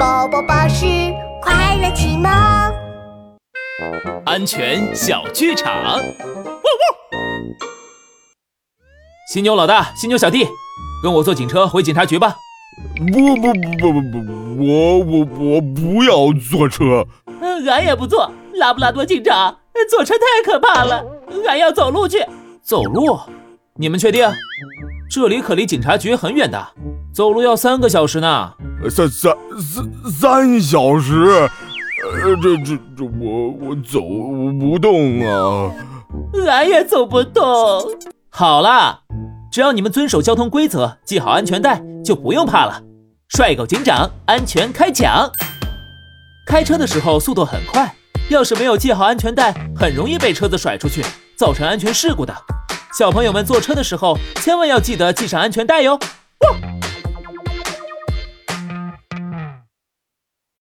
宝宝巴士快乐启蒙，安全小剧场。汪汪！犀牛老大，犀牛小弟，跟我坐警车回警察局吧。不不不不不不，我我我不要坐车。嗯，俺也不坐。拉布拉多警长，坐车太可怕了，俺要走路去。走路？你们确定？这里可离警察局很远的，走路要三个小时呢。三三三三小时？呃，这这这，我我走不动啊。俺也走不动。好啦，只要你们遵守交通规则，系好安全带，就不用怕了。帅狗警长，安全开讲。开车的时候速度很快，要是没有系好安全带，很容易被车子甩出去，造成安全事故的。小朋友们坐车的时候，千万要记得系上安全带哟。